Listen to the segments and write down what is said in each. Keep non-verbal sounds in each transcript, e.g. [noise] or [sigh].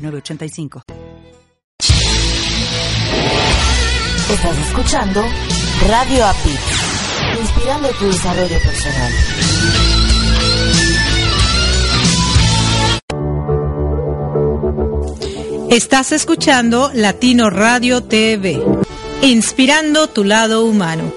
985. Estás escuchando Radio API, inspirando tu desarrollo personal. Estás escuchando Latino Radio TV, inspirando tu lado humano.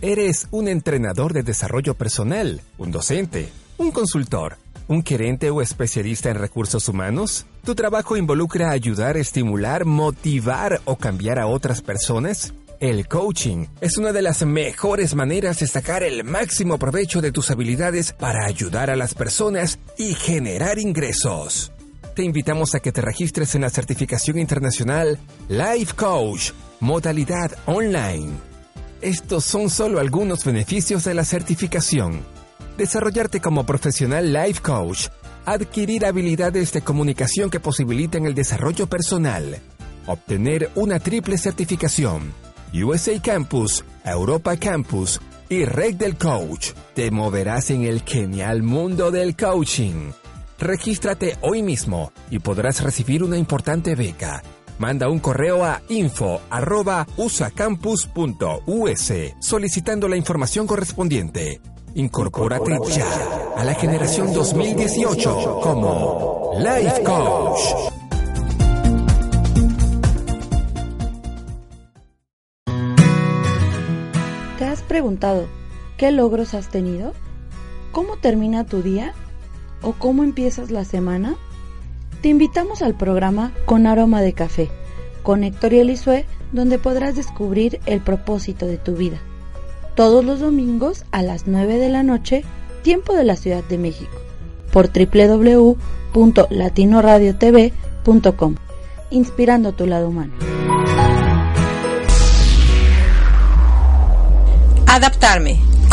Eres un entrenador de desarrollo personal, un docente ¿Un consultor? ¿Un gerente o especialista en recursos humanos? ¿Tu trabajo involucra ayudar, estimular, motivar o cambiar a otras personas? El coaching es una de las mejores maneras de sacar el máximo provecho de tus habilidades para ayudar a las personas y generar ingresos. Te invitamos a que te registres en la certificación internacional Life Coach, modalidad online. Estos son solo algunos beneficios de la certificación desarrollarte como profesional life coach, adquirir habilidades de comunicación que posibiliten el desarrollo personal, obtener una triple certificación, USA Campus, Europa Campus y Red del Coach. Te moverás en el genial mundo del coaching. Regístrate hoy mismo y podrás recibir una importante beca. Manda un correo a info.usacampus.us solicitando la información correspondiente. Incorpórate ya a la generación 2018 como Life Coach. ¿Te has preguntado qué logros has tenido? ¿Cómo termina tu día? ¿O cómo empiezas la semana? Te invitamos al programa Con Aroma de Café, con Héctor y Elisue, donde podrás descubrir el propósito de tu vida todos los domingos a las 9 de la noche, tiempo de la Ciudad de México, por www.latinoradiotv.com, inspirando tu lado humano. Adaptarme,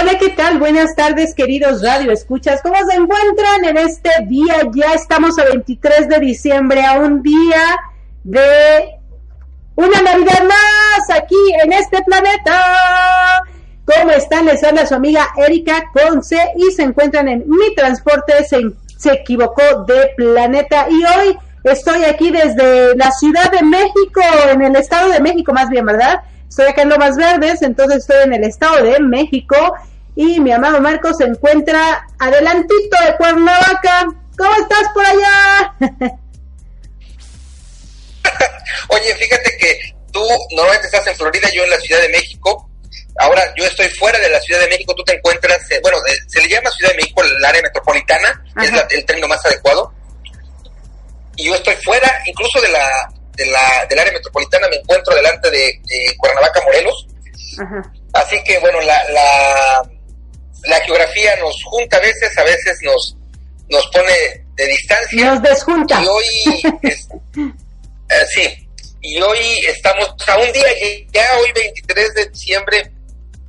Hola, ¿qué tal? Buenas tardes, queridos Radio Escuchas. ¿Cómo se encuentran en este día? Ya estamos a 23 de diciembre, a un día de una Navidad más aquí en este planeta. ¿Cómo están? Les habla su amiga Erika Conce y se encuentran en Mi Transporte se, se equivocó de planeta. Y hoy estoy aquí desde la Ciudad de México, en el Estado de México más bien, ¿verdad? Estoy acá en Lomas Verdes, entonces estoy en el Estado de México y mi amado Marco se encuentra adelantito de Cuernavaca. ¿Cómo estás por allá? [laughs] Oye, fíjate que tú normalmente estás en Florida, yo en la Ciudad de México. Ahora yo estoy fuera de la Ciudad de México, tú te encuentras, eh, bueno, se le llama Ciudad de México el área metropolitana, es el término más adecuado. Y yo estoy fuera incluso de la de la, del área metropolitana, me encuentro delante de, Cuernavaca, Morelos. Así que bueno, la, la, la, geografía nos junta a veces, a veces nos, nos pone de distancia. Nos desjunta. Y hoy, [laughs] eh, sí, y hoy estamos a un día, ya hoy 23 de diciembre,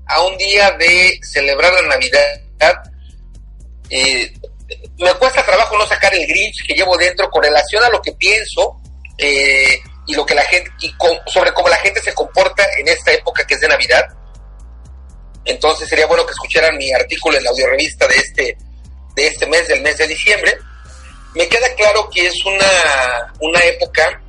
a un día de celebrar la Navidad. Eh, me cuesta trabajo no sacar el Grinch que llevo dentro con relación a lo que pienso eh, y lo que la gente y sobre cómo la gente se comporta en esta época que es de Navidad. Entonces sería bueno que escucharan mi artículo en la audiorevista de este de este mes, del mes de diciembre. Me queda claro que es una, una época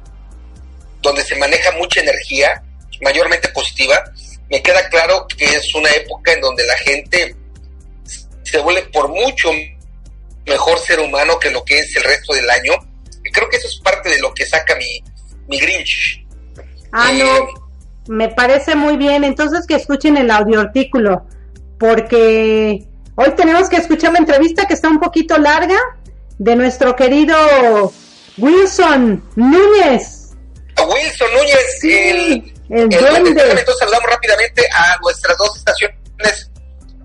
donde se maneja mucha energía, mayormente positiva. Me queda claro que es una época en donde la gente se vuelve por mucho mejor ser humano que lo que es el resto del año. Y creo que eso es parte de lo que saca mi, mi Grinch. Ah, no, eh, me parece muy bien. Entonces que escuchen el audio artículo, porque hoy tenemos que escuchar una entrevista que está un poquito larga de nuestro querido Wilson Núñez. Wilson Núñez, el, el, Entonces saludamos rápidamente a nuestras dos estaciones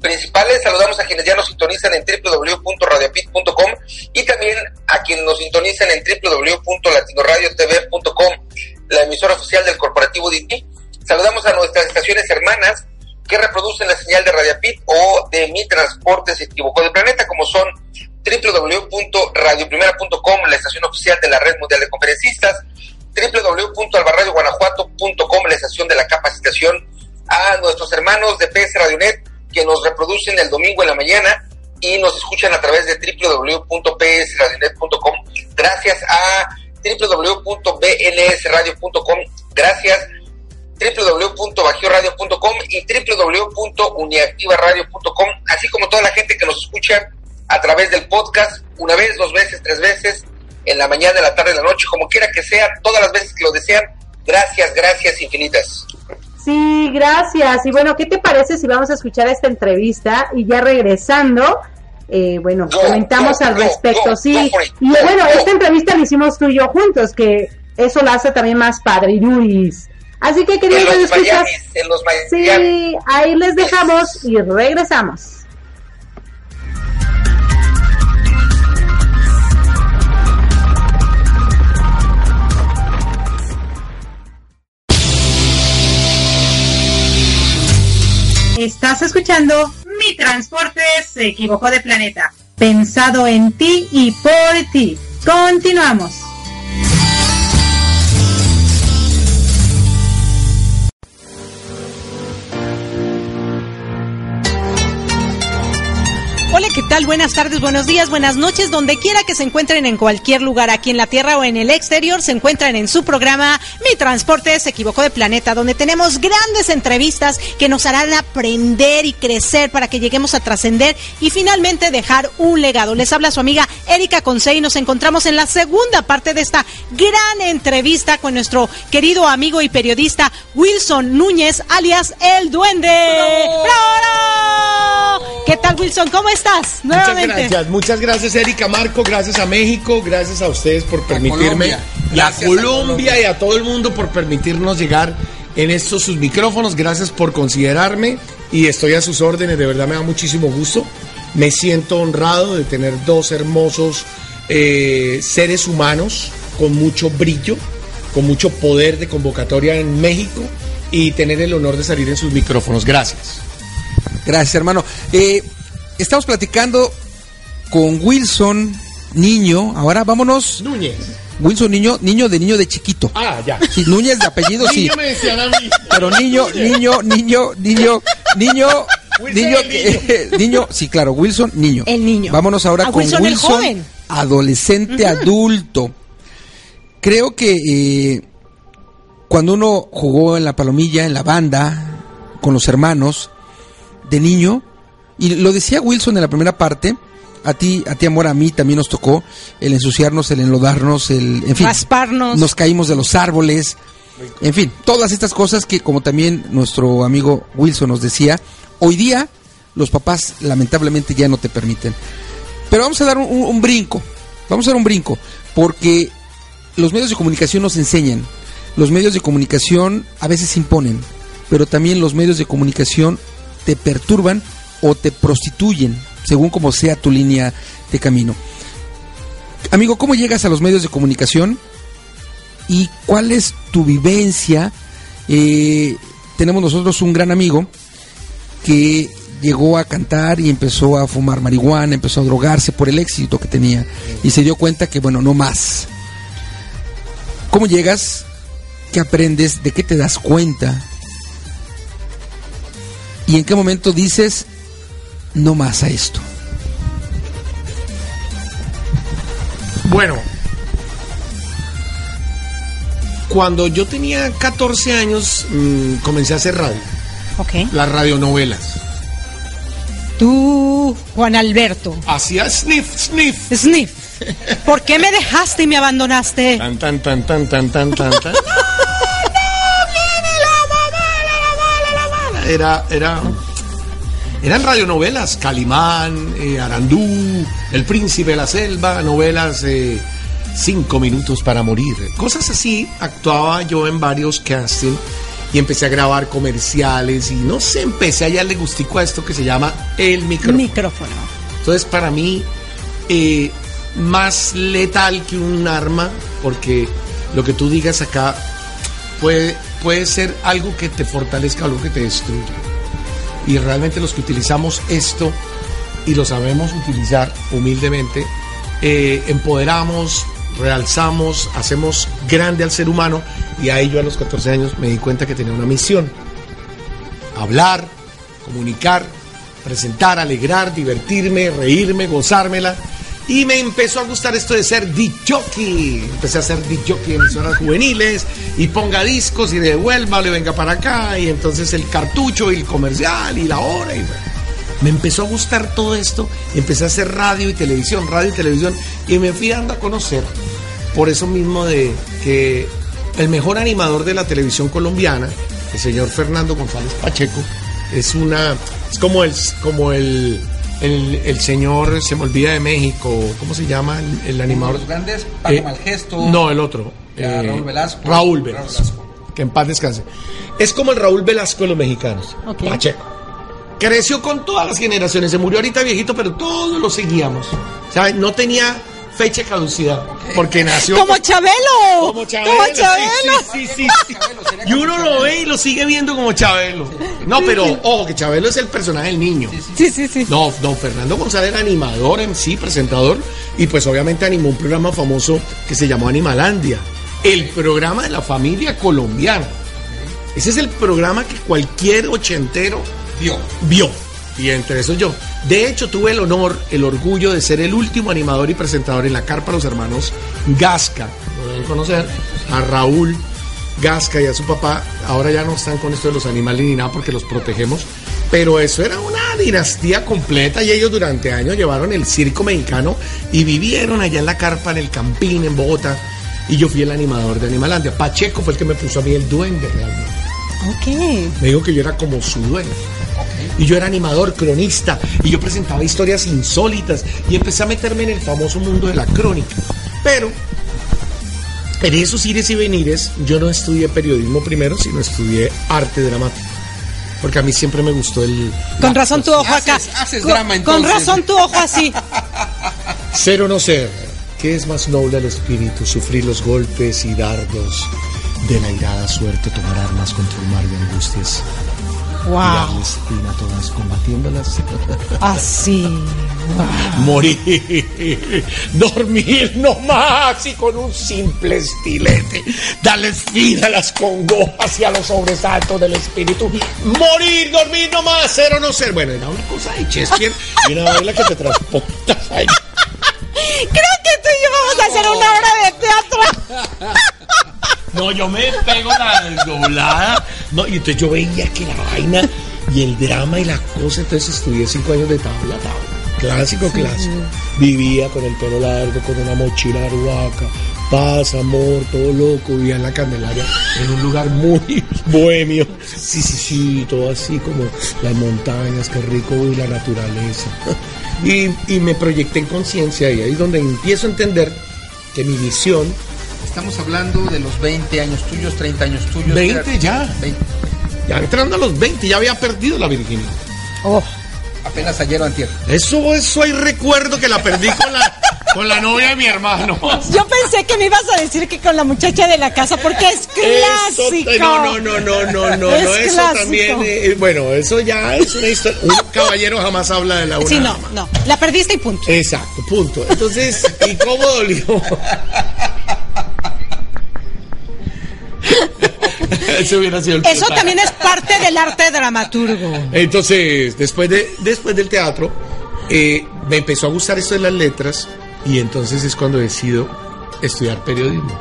principales. Saludamos a quienes ya nos sintonizan en www.radiopit.com y también a quienes nos sintonizan en www.latinoradiotv.com, la emisora oficial del corporativo DT. Saludamos a nuestras estaciones hermanas que reproducen la señal de Radiopit o de Mi Transporte se equivocó de planeta, como son www.radioprimera.com, la estación oficial de la Red Mundial de Conferencistas, www.albarradioguanajuato.com, la estación de la capacitación, a nuestros hermanos de PS Radionet, que nos reproducen el domingo en la mañana y nos escuchan a través de www.psradionet.com. Gracias a www.bnsradio.com. Gracias www.bajioradio.com y www.uniactivaradio.com, así como toda la gente que nos escucha a través del podcast una vez, dos veces, tres veces, en la mañana, en la tarde, en la noche, como quiera que sea, todas las veces que lo desean. Gracias, gracias infinitas. Sí, gracias. Y bueno, ¿qué te parece si vamos a escuchar esta entrevista y ya regresando, eh, bueno, comentamos al respecto? sí, y bueno, esta entrevista la hicimos tú y yo juntos, que eso la hace también más padre, Luis. Así que queridos escuchar, sí, ahí les dejamos y regresamos. Estás escuchando Mi Transporte se equivocó de planeta. Pensado en ti y por ti. Continuamos. ¿Qué tal? Buenas tardes, buenos días, buenas noches, donde quiera que se encuentren en cualquier lugar, aquí en la Tierra o en el exterior, se encuentran en su programa Mi Transporte se equivocó de planeta, donde tenemos grandes entrevistas que nos harán aprender y crecer para que lleguemos a trascender y finalmente dejar un legado. Les habla su amiga Erika Conce y nos encontramos en la segunda parte de esta gran entrevista con nuestro querido amigo y periodista Wilson Núñez, alias El Duende. ¿Qué tal, Wilson? ¿Cómo estás? Muchas gracias, muchas gracias Erika Marco, gracias a México, gracias a ustedes por permitirme, y a Colombia. y a todo el mundo por permitirnos llegar en estos sus micrófonos, gracias por considerarme y estoy a sus órdenes, de verdad me da muchísimo gusto, me siento honrado de tener dos hermosos eh, seres humanos con mucho brillo, con mucho poder de convocatoria en México y tener el honor de salir en sus micrófonos. Gracias. Gracias, hermano. Eh, estamos platicando con Wilson Niño. Ahora vámonos. Núñez. Wilson Niño, niño de niño de chiquito. Ah, ya. Sí, Núñez de apellido, sí. me decían a mí. Pero niño, niño, niño, niño, niño, niño, [laughs] niño, sí, claro, Wilson, niño. El niño. Vámonos ahora con Wilson, el joven. adolescente adulto. Creo que eh, cuando uno jugó en la palomilla, en la banda, con los hermanos, de niño, y lo decía Wilson en la primera parte, a ti, a ti amor, a mí también nos tocó el ensuciarnos, el enlodarnos, el, en fin, rasparnos, nos caímos de los árboles, en fin, todas estas cosas que como también nuestro amigo Wilson nos decía, hoy día los papás lamentablemente ya no te permiten. Pero vamos a dar un, un brinco, vamos a dar un brinco, porque los medios de comunicación nos enseñan los medios de comunicación a veces imponen, pero también los medios de comunicación te perturban o te prostituyen, según como sea tu línea de camino. Amigo, ¿cómo llegas a los medios de comunicación? ¿Y cuál es tu vivencia? Eh, tenemos nosotros un gran amigo que llegó a cantar y empezó a fumar marihuana, empezó a drogarse por el éxito que tenía y se dio cuenta que, bueno, no más. ¿Cómo llegas? ¿Qué aprendes? ¿De qué te das cuenta? ¿Y en qué momento dices, no más a esto? Bueno, cuando yo tenía 14 años mmm, comencé a hacer radio. Ok. Las radionovelas. Tú, Juan Alberto. Hacía sniff, sniff. Sniff. ¿Por qué me dejaste y me abandonaste? Tan, tan, tan, tan, tan, tan, tan, tan. Era, era, eran radionovelas, Calimán, eh, Arandú, El Príncipe de la Selva, novelas eh, Cinco Minutos para Morir. Cosas así, actuaba yo en varios castings y empecé a grabar comerciales y no sé, empecé a hallarle gustico a esto que se llama el micrófono. Micrófono. Entonces, para mí, eh, más letal que un arma, porque lo que tú digas acá puede, puede ser algo que te fortalezca, algo que te destruya. Y realmente los que utilizamos esto y lo sabemos utilizar humildemente, eh, empoderamos, realzamos, hacemos grande al ser humano y ahí yo a los 14 años me di cuenta que tenía una misión. Hablar, comunicar, presentar, alegrar, divertirme, reírme, gozármela. Y me empezó a gustar esto de ser jockey. Empecé a ser jockey en emisoras juveniles y ponga discos y devuélvalo y venga para acá. Y entonces el cartucho y el comercial y la hora. Y me empezó a gustar todo esto. Empecé a hacer radio y televisión, radio y televisión. Y me fui dando a conocer. Por eso mismo de que el mejor animador de la televisión colombiana, el señor Fernando González Pacheco, es una. Es como el. Como el el, el, señor, se me olvida de México, ¿cómo se llama el, el animador? Los grandes, Paco eh, Malgesto. No, el otro. Eh, Raúl Velasco. Raúl Velasco, Velasco. Que en paz descanse. Es como el Raúl Velasco de los mexicanos. Okay. Pacheco. Creció con todas las generaciones. Se murió ahorita viejito, pero todos lo seguíamos. ¿Sabes? No tenía fecha de caducidad. Porque nació. ¡Como Chabelo! Como Chabelo. Como Chabelo. Sí, sí, sí, sí. Y uno lo ve y lo sigue viendo como Chabelo. No, pero ojo, que Chabelo es el personaje del niño. Sí, sí, sí. No, don Fernando González era animador, MC, presentador. Y pues obviamente animó un programa famoso que se llamó Animalandia. El programa de la familia colombiana. Ese es el programa que cualquier ochentero vio. Vio. Y entre esos yo. De hecho, tuve el honor, el orgullo de ser el último animador y presentador en la carpa Los Hermanos Gasca. Lo deben conocer. A Raúl Gasca y a su papá. Ahora ya no están con esto de los animales ni nada porque los protegemos. Pero eso era una dinastía completa y ellos durante años llevaron el circo mexicano y vivieron allá en la carpa, en el Campín, en Bogotá. Y yo fui el animador de Animalandia. Pacheco fue el que me puso a mí el duende realmente. Ok. Me dijo que yo era como su duende. Y yo era animador, cronista, y yo presentaba historias insólitas y empecé a meterme en el famoso mundo de la crónica. Pero en esos ires y venires, yo no estudié periodismo primero, sino estudié arte dramático. Porque a mí siempre me gustó el. Con razón tu ojo acá. Haces, haces con, drama con razón tu ojo así. [laughs] Ser o no ser. ¿Qué es más noble al espíritu? Sufrir los golpes y dardos de la irada suerte, tomar armas contra un mar de angustias. Wow. A todas combatiéndolas. Así. Wow. [laughs] Morir. Dormir nomás y con un simple estilete. Darles fin a las congojas y a los sobresaltos del espíritu. Morir, dormir nomás, ser o no ser. Bueno, era una cosa de Shakespeare y una baila que te transportas ahí. [laughs] Creo que tú y yo vamos a hacer una obra de teatro. [laughs] No, yo me pego la desdoblada. No, y entonces yo veía que la vaina y el drama y la cosa. Entonces estudié cinco años de tabla tabla. Clásico, clásico. Vivía con el pelo largo, con una mochila arhuaca. Paz, amor, todo loco. Vivía en la Candelaria, en un lugar muy [laughs] bohemio. Sí, sí, sí, todo así como las montañas, qué rico y la naturaleza. [laughs] Y, y me proyecté en conciencia y ahí es donde empiezo a entender que mi misión Estamos hablando de los 20 años tuyos, 30 años tuyos. 20 ya. 20. Ya entrando a los 20, ya había perdido la virginidad. Oh. Apenas ayer o antier. Eso, eso hay recuerdo que la perdí con la, con la novia de mi hermano. Yo pensé que me ibas a decir que con la muchacha de la casa, porque es clásico. no, no, no, no, no, no, eso también. Eh, bueno, eso ya es una historia. Un caballero jamás habla de la una. Sí, no, no. La perdiste y punto. Exacto, punto. Entonces, ¿y cómo dolió? [laughs] Eso hubiera sido el Eso también es parte del arte dramaturgo. Entonces, después, de, después del teatro, eh, me empezó a gustar esto de las letras y entonces es cuando decido estudiar periodismo.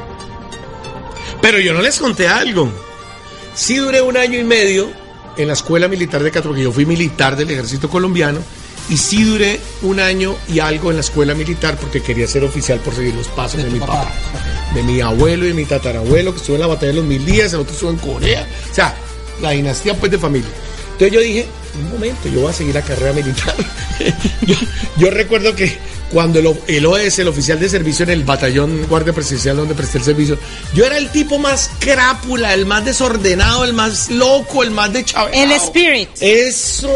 Pero yo no les conté algo. Sí duré un año y medio en la escuela militar de porque yo fui militar del ejército colombiano, y sí duré un año y algo en la escuela militar porque quería ser oficial por seguir los pasos de, mi papá, de mi abuelo y de mi tatarabuelo, que estuvo en la batalla de los mil días, el otro estuvo en Corea, o sea, la dinastía pues de familia. Entonces yo dije, un momento, yo voy a seguir la carrera militar. [laughs] yo recuerdo que cuando el, OS, el oficial de servicio en el batallón guardia presidencial donde presté el servicio, yo era el tipo más crápula, el más desordenado, el más loco, el más de El spirit. Eso,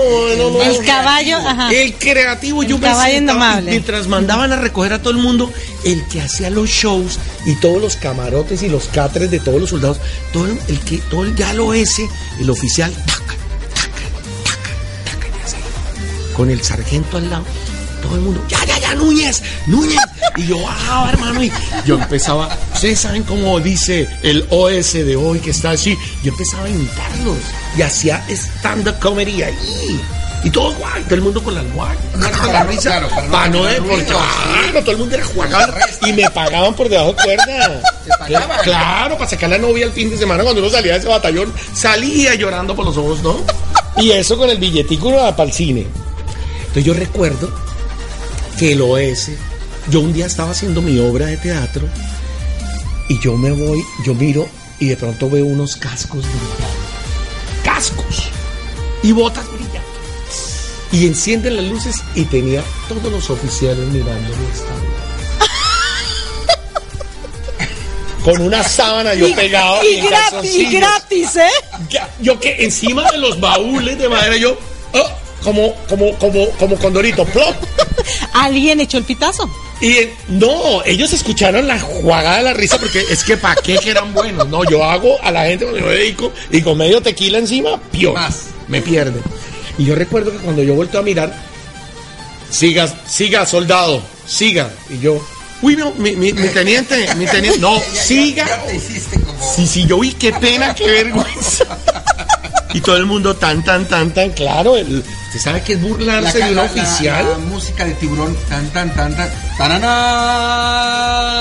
El caballo, ajá. El creativo, yo caballo mientras mandaban a recoger a todo el mundo, el que hacía los shows y todos los camarotes y los catres de todos los soldados, todo el, que, todo el ya el OS, el oficial, con el sargento al lado todo el mundo, ya, ya, ya, Núñez, Núñez. Y yo, ah, hermano, y yo empezaba, ustedes saben cómo dice el OS de hoy que está así, yo empezaba a imitarlos y hacía stand-up comedy ahí. Y todo guay, todo el mundo con la guay. Con la risa. Claro, para no, porque, claro, todo el mundo era jugador y me pagaban por debajo de cuerda. Claro, para sacar la novia el fin de semana cuando uno salía de ese batallón, salía llorando por los ojos, ¿no? Y eso con el billetico para el cine. Entonces yo recuerdo que lo es. Yo un día estaba haciendo mi obra de teatro y yo me voy, yo miro y de pronto veo unos cascos brillando. Cascos y botas brillantes. Y encienden las luces y tenía todos los oficiales mirando [laughs] Con una sábana yo pegado. Y, gratis, y gratis, ¿eh? Yo que encima de los baúles de madera yo. Como, como, como, como condorito, plop. [laughs] ¿Alguien echó el pitazo? Y no, ellos escucharon la jugada de la risa porque es que para qué que eran buenos. No, yo hago a la gente cuando me dedico y con medio tequila encima, pio, me pierde. Y yo recuerdo que cuando yo vuelto a mirar, siga, siga, soldado, siga. Y yo, uy, no, mi, mi, teniente, mi teniente, no, [laughs] siga. Sí, sí, yo vi qué pena, qué vergüenza. [laughs] Y todo el mundo tan, tan, tan, tan claro. El, ¿Se sabe que es burlarse de un oficial? La, música de tiburón, tan, tan, tan, tan.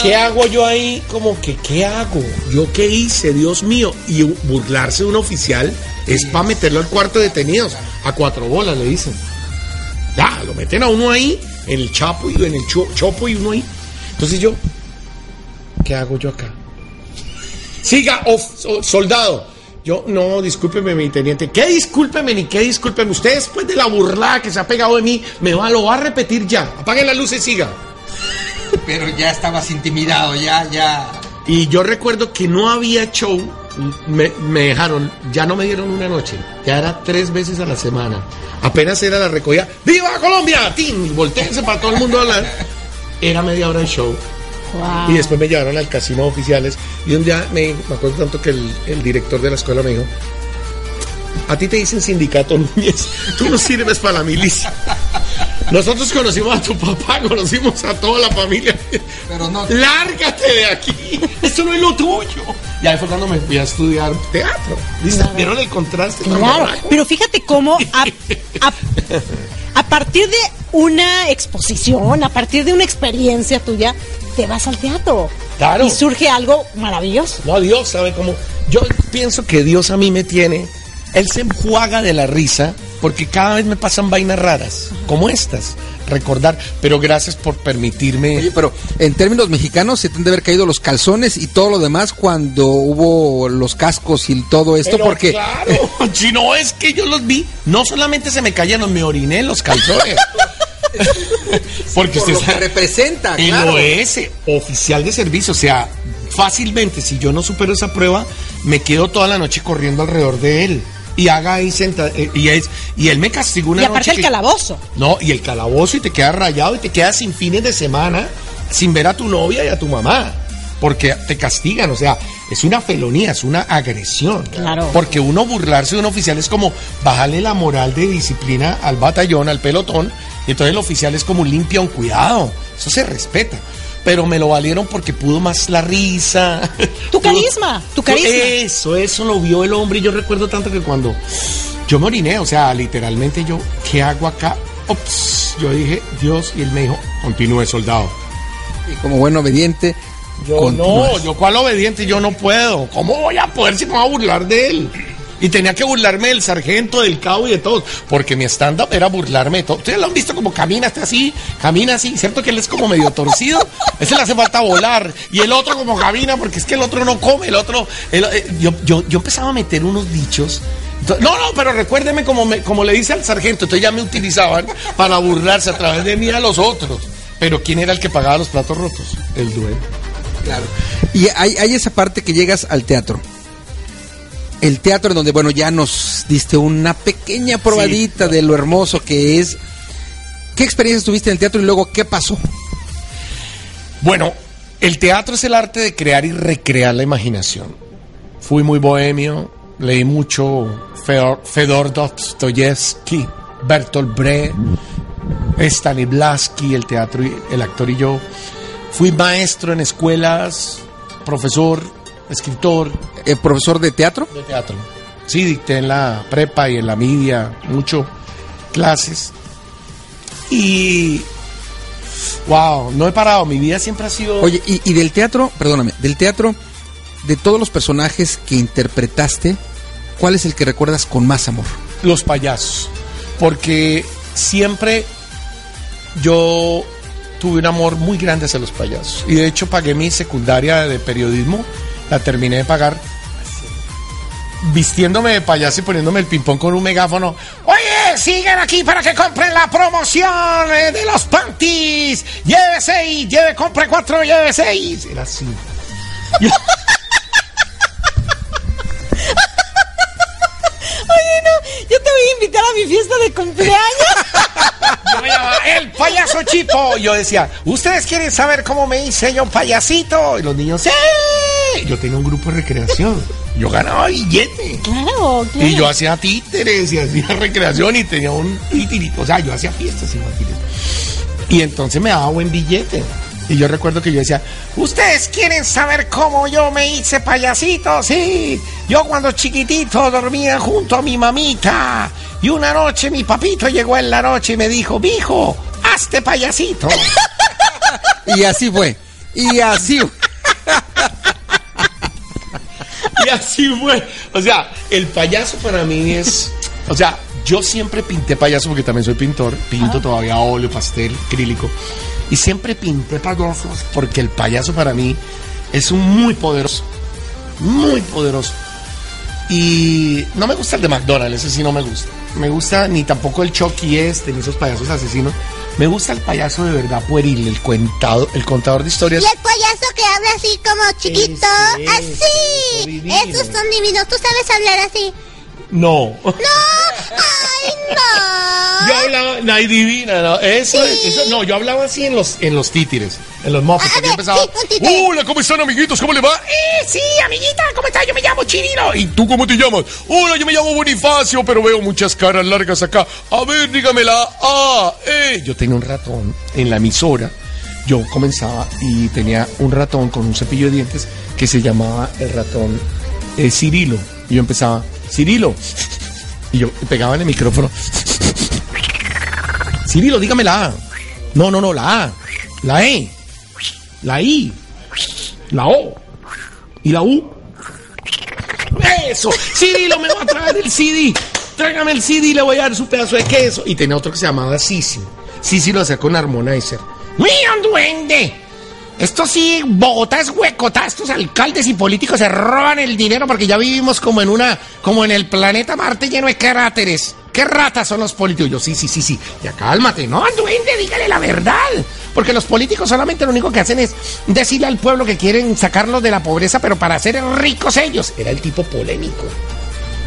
¿Qué hago yo ahí? Como que, ¿qué hago? ¿Yo qué hice? Dios mío. Y burlarse de un oficial es para meterlo al cuarto de detenidos. A cuatro bolas le dicen. Ya, lo meten a uno ahí, en el chapo y en el chopo y uno ahí. Entonces yo, ¿qué hago yo acá? Siga, soldado yo, no, discúlpeme, mi teniente. ¿Qué discúlpeme ni qué discúlpeme? Usted después de la burlada que se ha pegado de mí, me va, lo va a repetir ya. Apague la luz y siga. [laughs] Pero ya estabas intimidado, ya, ya. Y yo recuerdo que no había show. Me, dejaron, ya no me dieron una noche, ya era tres veces a la semana. Apenas era la recogida. ¡Viva Colombia! ¡Tin! Volteense para todo el mundo a hablar. [laughs] Era media hora de show. Y después me llevaron al casino oficiales. Y un día me, me acuerdo tanto que el, director de la escuela me dijo: A ti te dicen sindicato [laughs] Núñez, tú no sirves para la milicia. Nosotros conocimos a tu papá, conocimos a toda la familia. Pero no. Lárgate de aquí. Esto no es lo tuyo. Y ahí fue cuando me fui a estudiar teatro. ¿Vieron el contraste? Claro. Pero fíjate cómo a partir de una exposición, a partir de una experiencia tuya, te vas al teatro. Claro. Y surge algo maravilloso. No, Dios sabe cómo. Yo pienso que Dios a mí me tiene. Él se enjuaga de la risa porque cada vez me pasan vainas raras, como estas. Recordar, pero gracias por permitirme. Oye, pero en términos mexicanos se tienen de haber caído los calzones y todo lo demás cuando hubo los cascos y todo esto, porque. Claro, [laughs] si no es que yo los vi, no solamente se me cayeron, me oriné los calzones. [laughs] Porque Por usted lo que representa, el claro. OS, oficial de servicio, o sea, fácilmente, si yo no supero esa prueba, me quedo toda la noche corriendo alrededor de él. Y haga ahí sentado, y, es, y él me castigó una Y aparte noche el que- calabozo. No, y el calabozo y te quedas rayado y te quedas sin fines de semana, sin ver a tu novia y a tu mamá. Porque te castigan, o sea, es una felonía, es una agresión. Claro. Porque uno burlarse de un oficial es como bajarle la moral de disciplina al batallón, al pelotón, y entonces el oficial es como limpia un cuidado. Eso se respeta. Pero me lo valieron porque pudo más la risa. Tu carisma, tu carisma. Eso, eso lo vio el hombre. Y yo recuerdo tanto que cuando yo me oriné, o sea, literalmente yo, ¿qué hago acá? Ops, yo dije, Dios, y él me dijo, continúe, soldado. Y como buen obediente. Yo continúas. no, yo cuál obediente, yo no puedo. ¿Cómo voy a poder si me voy a burlar de él? Y tenía que burlarme del sargento, del cabo y de todos, porque mi stand-up era burlarme de todo. Ustedes lo han visto como camina hasta así, camina así, ¿cierto que él es como medio torcido? Ese le hace falta volar. Y el otro como camina, porque es que el otro no come, el otro... el- eh, yo, yo, yo empezaba a meter unos dichos. Entonces, No, no, pero recuérdeme como, me- como le dice al sargento, entonces ya me utilizaban para burlarse a través de mí a los otros. Pero ¿quién era el que pagaba los platos rotos? El dueño. Claro. Y hay, hay esa parte que llegas al teatro. El teatro en donde, bueno, ya nos diste una pequeña probadita de lo hermoso que es. ¿Qué experiencias tuviste en el teatro y luego qué pasó? Bueno, el teatro es el arte de crear y recrear la imaginación. Fui muy bohemio, leí mucho Fedor, Fedor Dostoyevsky, Bertolt Brecht, Stanislavski, el teatro, y- el actor y yo. Fui maestro en escuelas, profesor, escritor ¿El profesor de teatro? de teatro. Sí, dicté en la prepa y en la media, mucho clases. Y wow, no he parado, mi vida siempre ha sido Oye, y, y del teatro, perdóname, del teatro, de todos los personajes que interpretaste, ¿cuál es el que recuerdas con más amor? los payasos. Porque siempre yo tuve un amor muy grande hacia los payasos. Y de hecho pagué mi secundaria de periodismo, la terminé de pagar vistiéndome de payaso y poniéndome el ping-pong con un megáfono. Oye, sigan aquí para que compren la promoción eh, de los panties. Lleve seis, lleve, compre cuatro, lleve seis. Era así. [laughs] Oye, no, yo te voy a invitar a mi fiesta de cumpleaños. [laughs] Yo me llamaba el payaso Chipo. Yo decía, ¿ustedes quieren saber cómo me hice yo payasito? Y los niños, ¡sí! Yo tenía un grupo de recreación. Yo ganaba billete. Claro, claro. Y yo hacía títeres y hacía [laughs] recreación y tenía un titirito. O sea, yo hacía fiestas infantiles. Y entonces me daba buen billete. Y yo recuerdo que yo decía, ¿ustedes quieren saber cómo yo me hice payasito? Sí, yo cuando chiquitito dormía junto a mi mamita. Y una noche mi papito llegó en la noche y me dijo, mijo, hazte payasito. [laughs] Y así fue. Y así fue. [laughs] Y [laughs] así fue. O sea, el payaso para mí es. O sea, yo siempre pinté payaso porque también soy pintor. Pinto todavía óleo, pastel, acrílico. Y siempre pinté payasos porque el payaso para mí es un muy poderoso. Muy poderoso. Y no me gusta el de McDonald's, ese sí no me gusta. Me gusta ni tampoco el Chucky este, ni esos payasos asesinos. Me gusta el payaso de verdad pueril, el contado, el contador de historias. Y el payaso que habla así como chiquito, es, así. Esos son divinos. ¿Tú sabes hablar así? No. No. [laughs] No. Yo hablaba, hay divina, no, eso, Sí. eso, no, yo hablaba así en los, en los títeres, en los mofos, A porque ver, yo empezaba, sí, un títere. hola, ¿cómo están amiguitos? ¿Cómo le va? Eh, sí, amiguita, ¿cómo estás? Yo me llamo Chirino. ¿Y tú cómo te llamas? Hola, yo me llamo Bonifacio, pero veo muchas caras largas acá. A ver, dígamela. Ah, eh. Yo tenía un ratón en la emisora. Yo comenzaba y tenía un ratón con un cepillo de dientes que se llamaba el ratón eh, Cirilo. Y yo empezaba, Cirilo. Y yo pegaba en el micrófono. Cirilo, dígame la A. No, no, no, la A. La E. La I. La O. Y la U. Eso. Cirilo, me va a traer el CD. Tráigame el CD y le voy a dar su pedazo de queso. Y tenía otro que se llamaba Sisi. Sisi lo hacía con Harmonizer. ¡Mira, un duende! Esto sí, Bogotá es huecota. Estos alcaldes y políticos se roban el dinero porque ya vivimos como en una, como en el planeta Marte lleno de cráteres. qué ratas son los políticos. Yo, sí, sí, sí, sí. Ya cálmate. No, duende, dígale la verdad. Porque los políticos solamente lo único que hacen es decirle al pueblo que quieren sacarlos de la pobreza, pero para ser ricos ellos. Era el tipo polémico.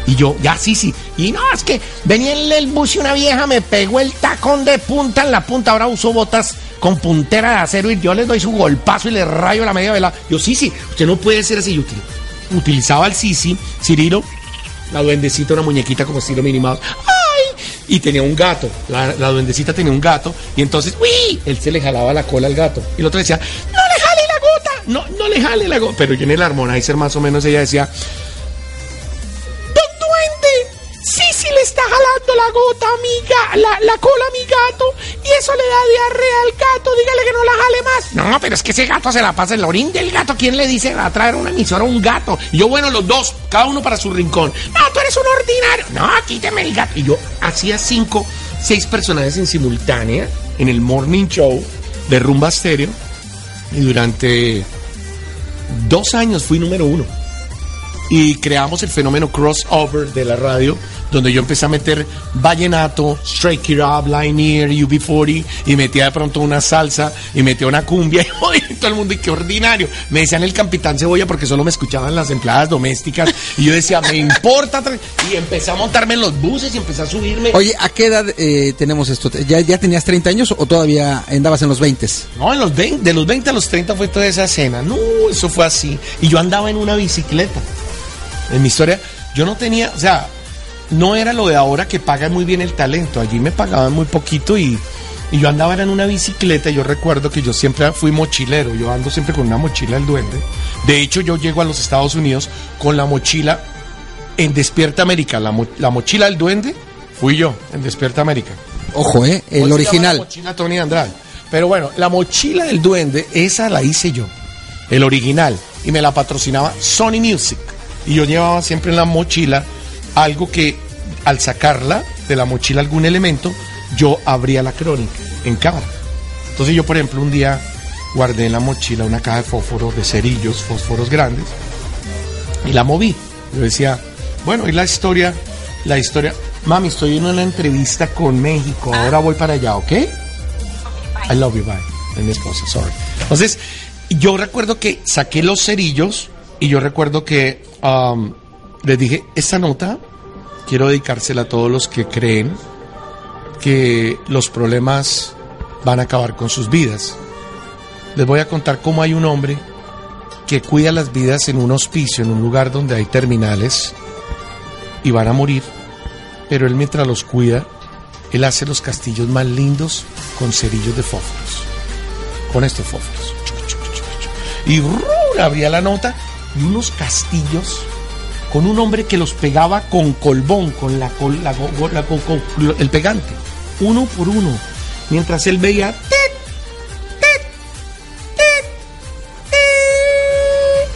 Y yo, ya sí, sí. Y no, es que venía en el bus y una vieja me pegó el tacón de punta en la punta. Ahora uso botas con puntera de acero y yo les doy su golpazo y le rayo la media vela. Yo, sí, sí, usted no puede ser así. Yo util- utilizaba el Sisi, Cirilo, la duendecita, una muñequita como estilo minimado. ¡Ay! Y tenía un gato. La, la duendecita tenía un gato. Y entonces, ¡uy! Él se le jalaba la cola al gato. Y el otro decía, ¡No le jale la gota! No, no le jale la gota. Pero yo en el Harmonizer más o menos ella decía, la gota a la, la cola a mi gato y eso le da diarrea al gato. Dígale que no la jale más. No, pero es que ese gato se la pasa en el orín del gato. ¿Quién le dice va a traer una emisora a un gato? Y yo, bueno, los dos, cada uno para su rincón. No, tú eres un ordinario. No, quíteme el gato. Y yo hacía cinco, seis personajes en simultánea en el morning show de Rumba Stereo y durante dos años fui número uno y creamos el fenómeno crossover de la radio, donde yo empecé a meter vallenato, Strike It Up, Linear, UB40, y metía de pronto una salsa, y metía una cumbia, [laughs] y oye, todo el mundo, y qué ordinario. Me decían el capitán cebolla porque solo me escuchaban las empleadas domésticas, y yo decía, me importa, tra-". y empecé a montarme en los buses y empecé a subirme. Oye, ¿a qué edad eh, tenemos esto? ¿Ya, ¿Ya tenías 30 años o todavía andabas en los 20? No, en los 20, de los 20 a los 30 fue toda esa escena. No, eso fue así. Y yo andaba en una bicicleta. En mi historia, yo no tenía, o sea, no era lo de ahora que pagan muy bien el talento. Allí me pagaban muy poquito y, y yo andaba en una bicicleta. Yo recuerdo que yo siempre fui mochilero. Yo ando siempre con una mochila del duende. De hecho, yo llego a los Estados Unidos con la mochila en Despierta América. La, mo- la mochila del duende fui yo en Despierta América. Ojo, ¿eh? El Hoy original. La mochila Tony Andrade. Pero bueno, la mochila del duende, esa la hice yo. El original. Y me la patrocinaba Sony Music. Y yo llevaba siempre en la mochila algo que al sacarla de la mochila algún elemento, yo abría la crónica en cámara. Entonces yo, por ejemplo, un día guardé en la mochila una caja de fósforos, de cerillos, fósforos grandes, y la moví. Yo decía, bueno, y la historia, la historia, mami, estoy en una entrevista con México, ahora voy para allá, ¿ok? I love you, bye. Es mi esposa, sorry. Entonces, yo recuerdo que saqué los cerillos y yo recuerdo que um, les dije, esta nota quiero dedicársela a todos los que creen que los problemas van a acabar con sus vidas. Les voy a contar cómo hay un hombre que cuida las vidas en un hospicio, en un lugar donde hay terminales y van a morir, pero él mientras los cuida, él hace los castillos más lindos con cerillos de fósforos, con estos fósforos. Y ¡ru! abría la nota y unos castillos con un hombre que los pegaba con colbón, con la, la la el pegante, uno por uno, mientras él veía.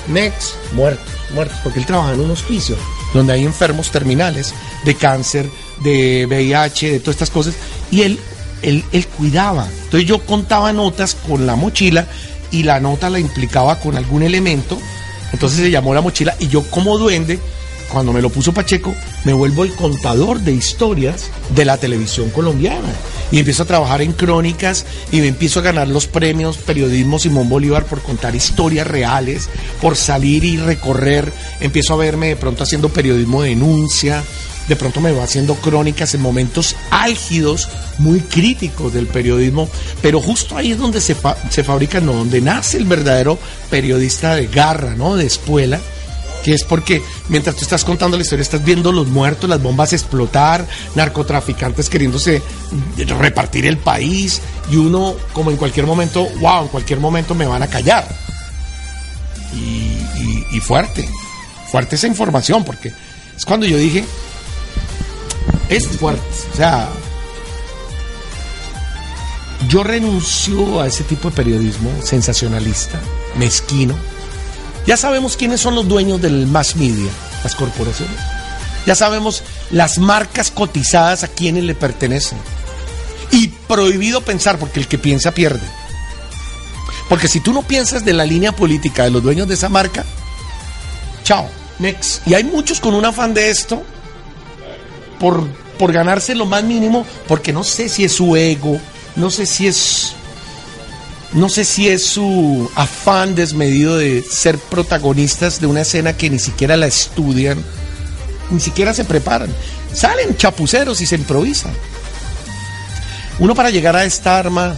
Next, muertos, muertos, porque él trabaja en un hospicio donde hay enfermos terminales de cáncer, de VIH, de todas estas cosas, y él, él, él cuidaba. Entonces yo contaba notas con la mochila y la nota la implicaba con algún elemento, entonces se llamó la mochila y yo como duende, cuando me lo puso Pacheco, me vuelvo el contador de historias de la televisión colombiana. Y empiezo a trabajar en crónicas y me empiezo a ganar los premios Periodismo Simón Bolívar por contar historias reales, por salir y recorrer. Empiezo a verme de pronto haciendo periodismo de denuncia, de pronto me va haciendo crónicas en momentos álgidos, muy críticos del periodismo, pero justo ahí es donde se, se fabrica, no, donde nace el verdadero periodista de garra, ¿no? De escuela que es porque mientras tú estás contando la historia estás viendo los muertos, las bombas explotar, narcotraficantes queriéndose repartir el país y uno como en cualquier momento, wow, en cualquier momento me van a callar. Y- y fuerte, fuerte esa información porque es cuando yo dije, es fuerte, o sea, yo renuncio a ese tipo de periodismo sensacionalista, mezquino, ya sabemos quiénes son los dueños del mass media, las corporaciones. Ya sabemos las marcas cotizadas a quienes le pertenecen. Y prohibido pensar, porque el que piensa pierde. Porque si tú no piensas de la línea política de los dueños de esa marca, chao, next. Y hay muchos con un afán de esto por por ganarse lo más mínimo, porque no sé si es su ego, no sé si es no sé si es su afán desmedido de ser protagonistas de una escena que ni siquiera la estudian, ni siquiera se preparan. Salen chapuceros y se improvisan. Uno para llegar a esta arma,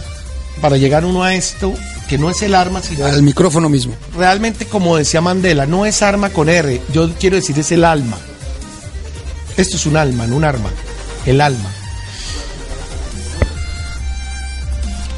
para llegar uno a esto, que no es el arma, sino Al micrófono mismo. realmente como decía Mandela, no es arma con R, yo quiero decir es el alma. Esto es un alma, no un arma, el alma.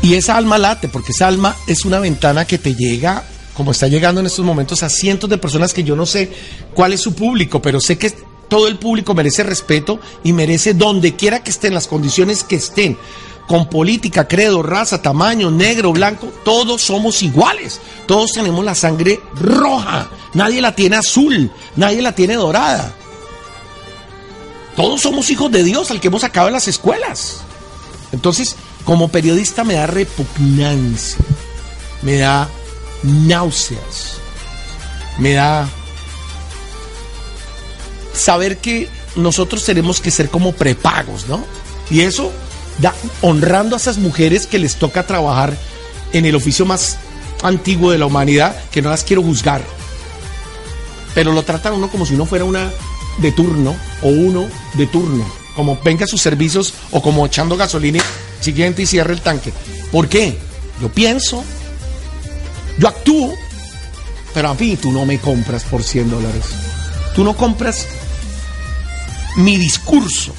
Y esa alma late, porque esa alma es una ventana que te llega, como está llegando en estos momentos, a cientos de personas que yo no sé cuál es su público, pero sé que todo el público merece respeto y merece donde quiera que estén, las condiciones que estén, con política, credo, raza, tamaño, negro, blanco, todos somos iguales. Todos tenemos la sangre roja. Nadie la tiene azul, nadie la tiene dorada. Todos somos hijos de Dios al que hemos sacado de las escuelas. Entonces, como periodista me da repugnancia, me da náuseas, me da saber que nosotros tenemos que ser como prepagos, ¿no? Y eso da honrando a esas mujeres que les toca trabajar en el oficio más antiguo de la humanidad, que no las quiero juzgar. Pero lo tratan uno como si uno fuera una de turno o uno de turno, como venga a sus servicios o como echando gasolina siguiente y cierre el tanque. ¿Por qué? Yo pienso, yo actúo, pero a mí tú no me compras por 100 dólares. Tú no compras mi discurso.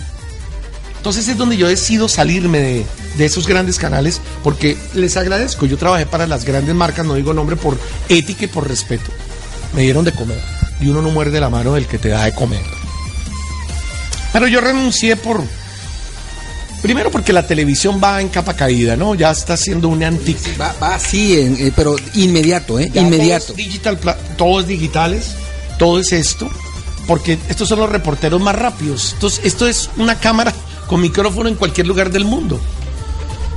Entonces es donde yo decido salirme de, de esos grandes canales porque les agradezco. Yo trabajé para las grandes marcas, no digo nombre por ética y por respeto. Me dieron de comer y uno no muerde la mano del que te da de comer. Pero yo renuncié por... Primero porque la televisión va en capa caída, ¿no? Ya está siendo un antic... Va, va así, eh, pero inmediato, ¿eh? Ya inmediato. Todo es, digital, pla- todo es digitales, todo es esto, porque estos son los reporteros más rápidos. Entonces, esto es una cámara con micrófono en cualquier lugar del mundo.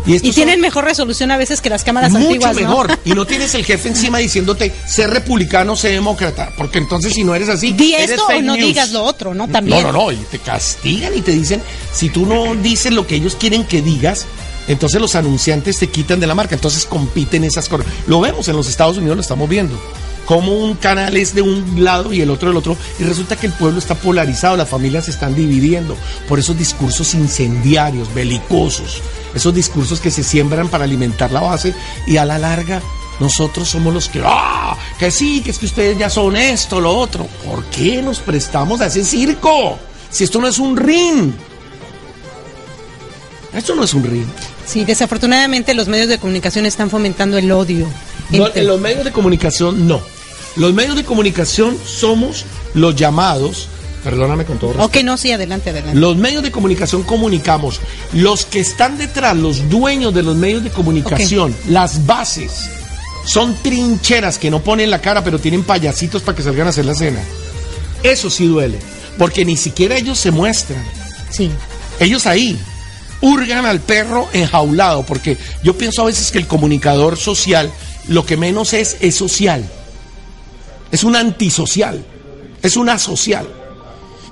Y son tienen mejor resolución a veces que las cámaras mucho antiguas, ¿no? mejor. Y no tienes el jefe encima diciéndote ser republicano, ser demócrata, porque entonces si no eres así, Di eres esto o fake no news. digas lo otro, ¿no? También. No, no, no, y te castigan y te dicen, si tú no dices lo que ellos quieren que digas, entonces los anunciantes te quitan de la marca, entonces compiten esas cosas. Lo vemos en los Estados Unidos, lo estamos viendo. Como un canal es de un lado y el otro del otro, y resulta que el pueblo está polarizado, las familias se están dividiendo por esos discursos incendiarios, belicosos, esos discursos que se siembran para alimentar la base y a la larga nosotros somos los que, ¡ah! Que sí, que es que ustedes ya son esto, lo otro. ¿Por qué nos prestamos a ese circo? Si esto no es un ring. Esto no es un ring. Sí, desafortunadamente los medios de comunicación están fomentando el odio. No, en los medios de comunicación no. Los medios de comunicación somos los llamados, perdóname con todo respeto. Ok, no, sí, adelante, adelante. Los medios de comunicación comunicamos. Los que están detrás, los dueños de los medios de comunicación, las bases, son trincheras que no ponen la cara, pero tienen payasitos para que salgan a hacer la cena. Eso sí duele, porque ni siquiera ellos se muestran. Sí. Ellos ahí hurgan al perro enjaulado, porque yo pienso a veces que el comunicador social lo que menos es es social. Es un antisocial, es un asocial.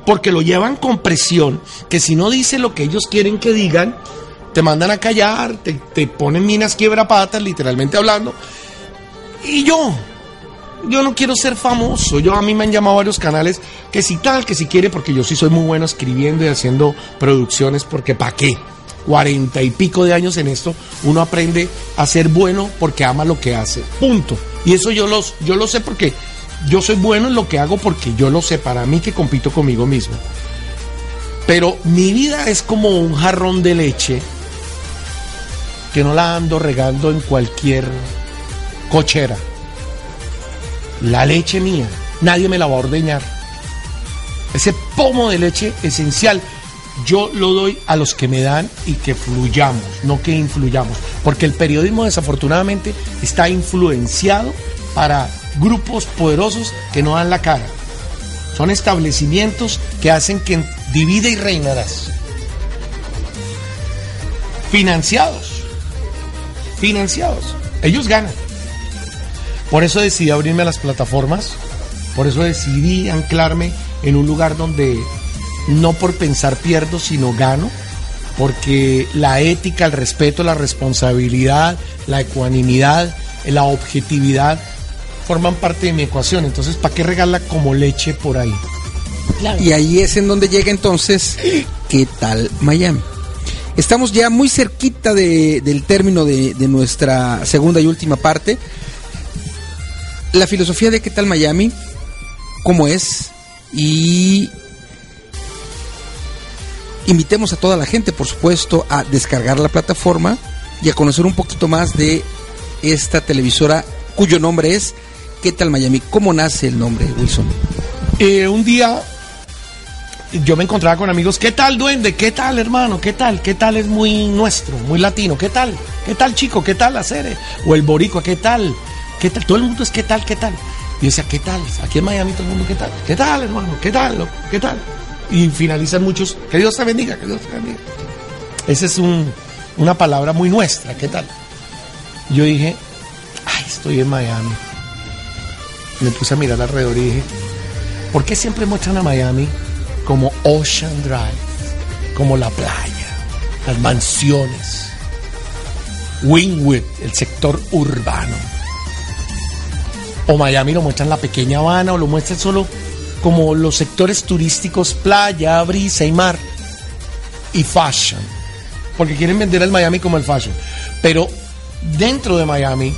Porque lo llevan con presión, que si no dice lo que ellos quieren que digan, te mandan a callar, te, te ponen minas quiebrapatas, literalmente hablando. Y yo, yo no quiero ser famoso. Yo a mí me han llamado varios canales que si tal, que si quiere, porque yo sí soy muy bueno escribiendo y haciendo producciones, porque ¿para qué? Cuarenta y pico de años en esto, uno aprende a ser bueno porque ama lo que hace. Punto. Y eso yo los, yo lo sé porque yo soy bueno en lo que hago porque yo lo sé para mí que compito conmigo mismo. Pero mi vida es como un jarrón de leche que no la ando regando en cualquier cochera. La leche mía, nadie me la va a ordeñar. Ese pomo de leche esencial, yo lo doy a los que me dan y que fluyamos, no que influyamos. Porque el periodismo desafortunadamente está influenciado para grupos poderosos que no dan la cara. Son establecimientos que hacen que divide y reinarás. Financiados. Financiados. Ellos ganan. Por eso decidí abrirme a las plataformas. Por eso decidí anclarme en un lugar donde no por pensar pierdo, sino gano, porque la ética, el respeto, la responsabilidad, la ecuanimidad, la objetividad forman parte de mi ecuación. Entonces, ¿para qué regalarla como leche por ahí? Y ahí es en donde llega entonces, ¿qué tal Miami? Estamos ya muy cerquita de- del término de, de nuestra segunda y última parte. La filosofía de qué tal Miami, cómo es y invitemos a toda la gente, por supuesto, a descargar la plataforma y a conocer un poquito más de esta televisora cuyo nombre es ¿Qué tal Miami? ¿Cómo nace el nombre, Wilson? Eh, un día yo me encontraba con amigos, ¿qué tal duende? ¿Qué tal hermano? ¿Qué tal? ¿Qué tal es muy nuestro, muy latino? ¿Qué tal? ¿Qué tal chico? ¿Qué tal hacer? O el boricua, ¿qué tal? ¿Qué tal? Todo el mundo es ¿qué tal? ¿Qué tal? Y decía, ¿qué tal? Aquí en Miami todo el mundo, ¿qué tal? ¿Qué tal hermano? ¿Qué tal? ¿Qué tal? Y finalizan muchos, que Dios te bendiga, que Dios te bendiga. Esa es un- una palabra muy nuestra, ¿qué tal? Yo dije, ay, estoy en Miami. Me puse a mirar alrededor y dije, ¿por qué siempre muestran a Miami como Ocean Drive, como la playa, las mansiones, Wynwood, el sector urbano? O Miami lo muestran la pequeña Habana o lo muestran solo como los sectores turísticos, playa, brisa y mar y fashion. Porque quieren vender al Miami como el fashion. Pero dentro de Miami,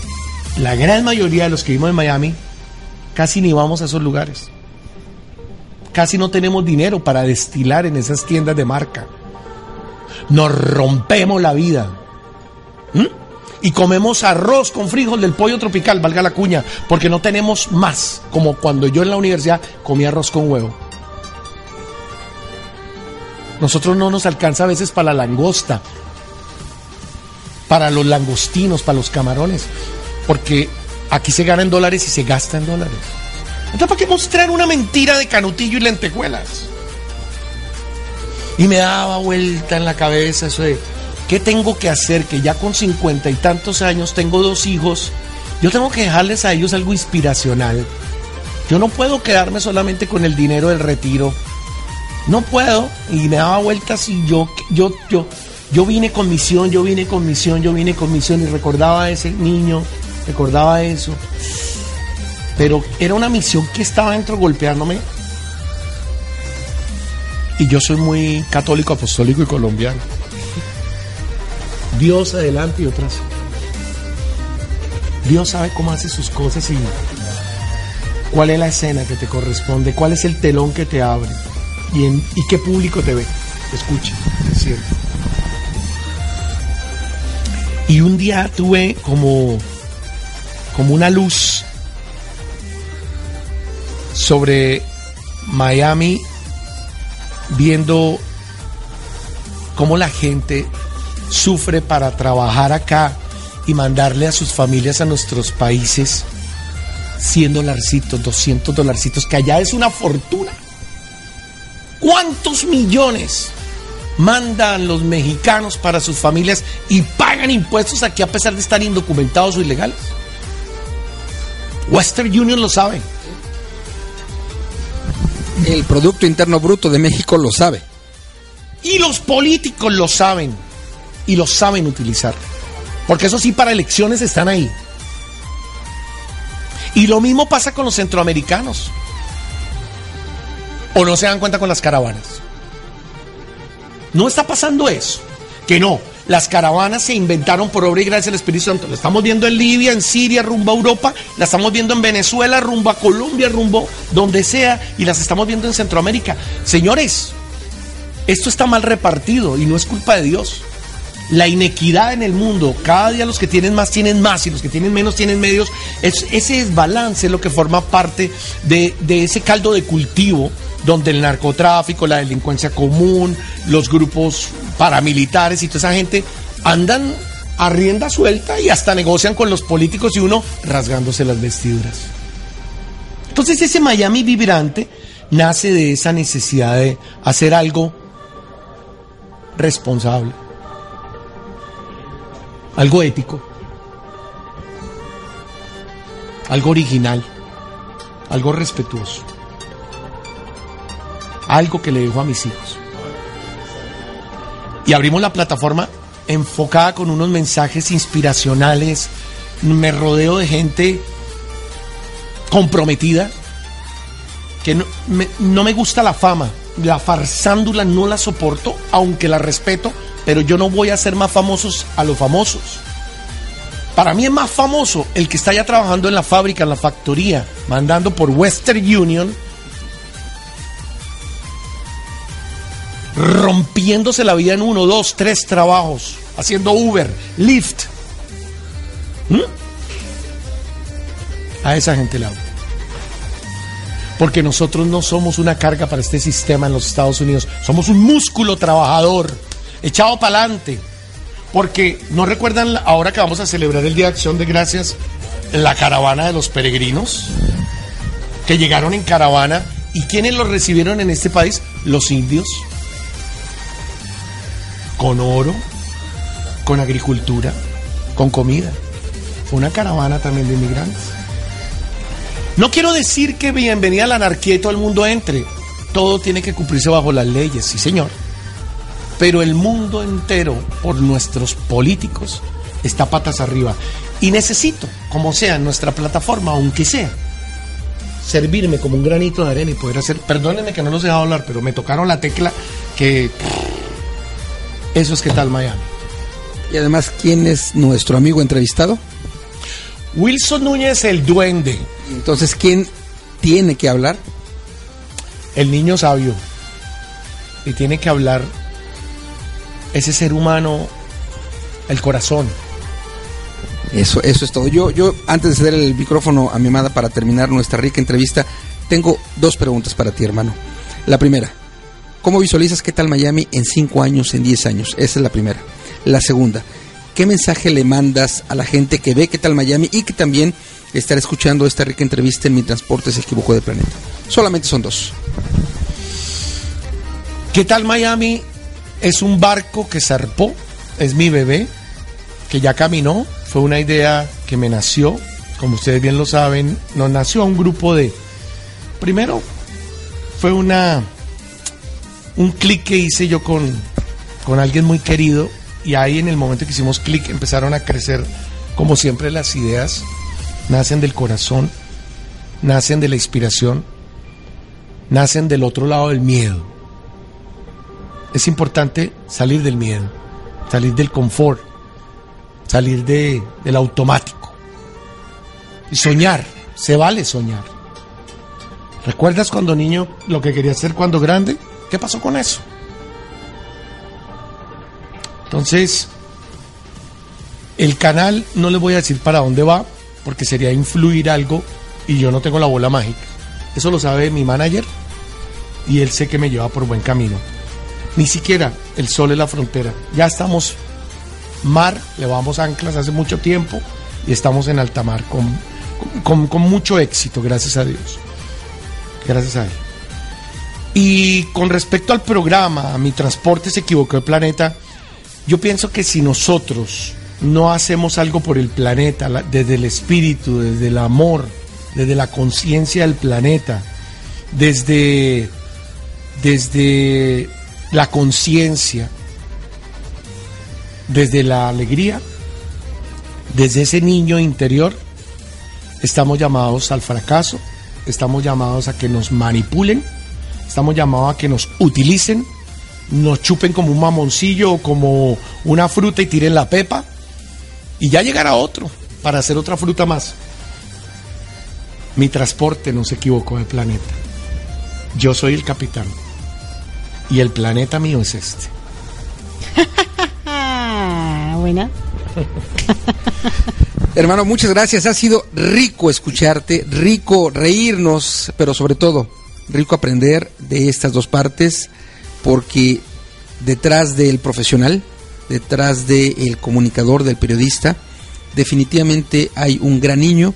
la gran mayoría de los que vivimos en Miami casi ni vamos a esos lugares. Casi no tenemos dinero para destilar en esas tiendas de marca. Nos rompemos la vida. ¿Mm? Y comemos arroz con frijol del pollo tropical, valga la cuña, porque no tenemos más, como cuando yo en la universidad comía arroz con huevo. Nosotros no nos alcanza a veces para la langosta, para los langostinos, para los camarones, porque aquí se gana en dólares y se gasta en dólares. Entonces, ¿para qué mostrar una mentira de canutillo y lentejuelas? Y me daba vuelta en la cabeza eso de, ¿qué tengo que hacer? Que ya con cincuenta y tantos años tengo dos hijos, yo tengo que dejarles a ellos algo inspiracional. Yo no puedo quedarme solamente con el dinero del retiro. No puedo. Y me daba vueltas y yo, yo, yo, yo vine con misión, yo vine con misión, yo vine con misión y recordaba a ese niño, recordaba eso. Pero era una misión que estaba dentro golpeándome. Y yo soy muy católico, apostólico y colombiano. Dios adelante y atrás. Dios sabe cómo hace sus cosas y cuál es la escena que te corresponde, cuál es el telón que te abre y, qué público te ve. Escucha, es cierto. Y un día tuve como, como una luz sobre Miami viendo cómo la gente sufre para trabajar acá y mandarle a sus familias a nuestros países 100 dolarcitos, 200 dolarcitos, que allá es una fortuna. ¿Cuántos millones mandan los mexicanos para sus familias y pagan impuestos aquí a pesar de estar indocumentados o ilegales? Western Union lo sabe. El Producto Interno Bruto de México lo sabe. Y los políticos lo saben. Y lo saben utilizar. Porque eso sí, para elecciones están ahí. Y lo mismo pasa con los centroamericanos. ¿O no se dan cuenta con las caravanas? No está pasando eso. Que no. Las caravanas se inventaron por obra y gracia del Espíritu Santo. Lo estamos viendo en Libia, en Siria, rumbo a Europa. La estamos viendo en Venezuela, rumbo a Colombia, rumbo donde sea. Y las estamos viendo en Centroamérica. Señores, esto está mal repartido y no es culpa de Dios. La inequidad en el mundo, cada día los que tienen más tienen más y los que tienen menos tienen medios, es, ese desbalance es lo que forma parte de, de ese caldo de cultivo donde el narcotráfico, la delincuencia común, los grupos paramilitares y toda esa gente andan a rienda suelta y hasta negocian con los políticos y uno rasgándose las vestiduras. Entonces ese Miami vibrante nace de esa necesidad de hacer algo responsable, algo ético, algo original, algo respetuoso. Algo que le dejo a mis hijos. Y abrimos la plataforma enfocada con unos mensajes inspiracionales. Me rodeo de gente comprometida, que no me, no me gusta la fama, la farsándula no la soporto, aunque la respeto, pero yo no voy a ser más famosos a los famosos. Para mí es más famoso el que está ya trabajando en la fábrica, en la factoría, mandando por Western Union, rompiéndose la vida en uno, dos, tres trabajos, haciendo Uber, Lyft. ¿Mm? A esa gente hablo. Porque nosotros no somos una carga para este sistema en los Estados Unidos. Somos un músculo trabajador, echado para adelante. Porque no recuerdan ahora que vamos a celebrar el Día de Acción de Gracias, la caravana de los peregrinos, que llegaron en caravana. ¿Y quiénes los recibieron en este país? Los indios. Con oro, con agricultura, con comida. Una caravana también de inmigrantes. No quiero decir que bienvenida a la anarquía y todo el mundo entre. Todo tiene que cumplirse bajo las leyes, sí señor. Pero el mundo entero, por nuestros políticos, está patas arriba. Y necesito, como sea, nuestra plataforma, aunque sea, servirme como un granito de arena y poder hacer. Perdónenme que no los he dejado hablar, pero me tocaron la tecla que. Eso es que tal Miami. Y además, ¿quién es nuestro amigo entrevistado? Wilson Núñez, el duende. Entonces, ¿quién tiene que hablar? El niño sabio. Y tiene que hablar ese ser humano, el corazón. Eso, eso es todo. Yo, yo, antes de ceder el micrófono a mi amada para terminar nuestra rica entrevista, tengo dos preguntas para ti, hermano. La primera, ¿cómo visualizas qué tal Miami en cinco años, en diez años? Esa es la primera. La segunda, ¿qué mensaje le mandas a la gente que ve qué tal Miami y que también estará escuchando esta rica entrevista en Mi Transporte se equivocó de planeta? Solamente son dos. ¿Qué tal Miami? Es un barco que zarpó, es mi bebé, que ya caminó, fue una idea que me nació, como ustedes bien lo saben, nos nació un grupo de... Primero, fue una... un clic que hice yo con, con alguien muy querido y ahí en el momento que hicimos clic empezaron a crecer, como siempre, las ideas, nacen del corazón, nacen de la inspiración, nacen del otro lado del miedo es importante salir del miedo, salir del confort, salir de, del automático. Y soñar, se vale soñar. ¿Recuerdas cuando niño lo que quería ser cuando grande? ¿Qué pasó con eso? Entonces, el canal no le voy a decir para dónde va, porque sería influir algo y yo no tengo la bola mágica. Eso lo sabe mi manager y él sé que me lleva por buen camino. Ni siquiera el sol es la frontera. Ya estamos mar, levamos anclas hace mucho tiempo y estamos en alta mar con, con, con mucho éxito, gracias a Dios. Gracias a él. Y con respecto al programa, a mi transporte se equivocó el planeta, yo pienso que si nosotros no hacemos algo por el planeta, desde el espíritu, desde el amor, desde la conciencia del planeta, desde, desde la conciencia, desde la alegría, desde ese niño interior, estamos llamados al fracaso, estamos llamados a que nos manipulen, estamos llamados a que nos utilicen, nos chupen como un mamoncillo o como una fruta y tiren la pepa, y ya llegará otro para hacer otra fruta más. Mi transporte no se equivocó de planeta. Yo soy el capitán y el planeta mío es este. [laughs] Buena. [laughs] Hermano, muchas gracias. Ha sido rico escucharte, rico reírnos, pero sobre todo, rico aprender de estas dos partes, porque detrás del profesional, detrás del comunicador, del periodista, definitivamente hay un gran niño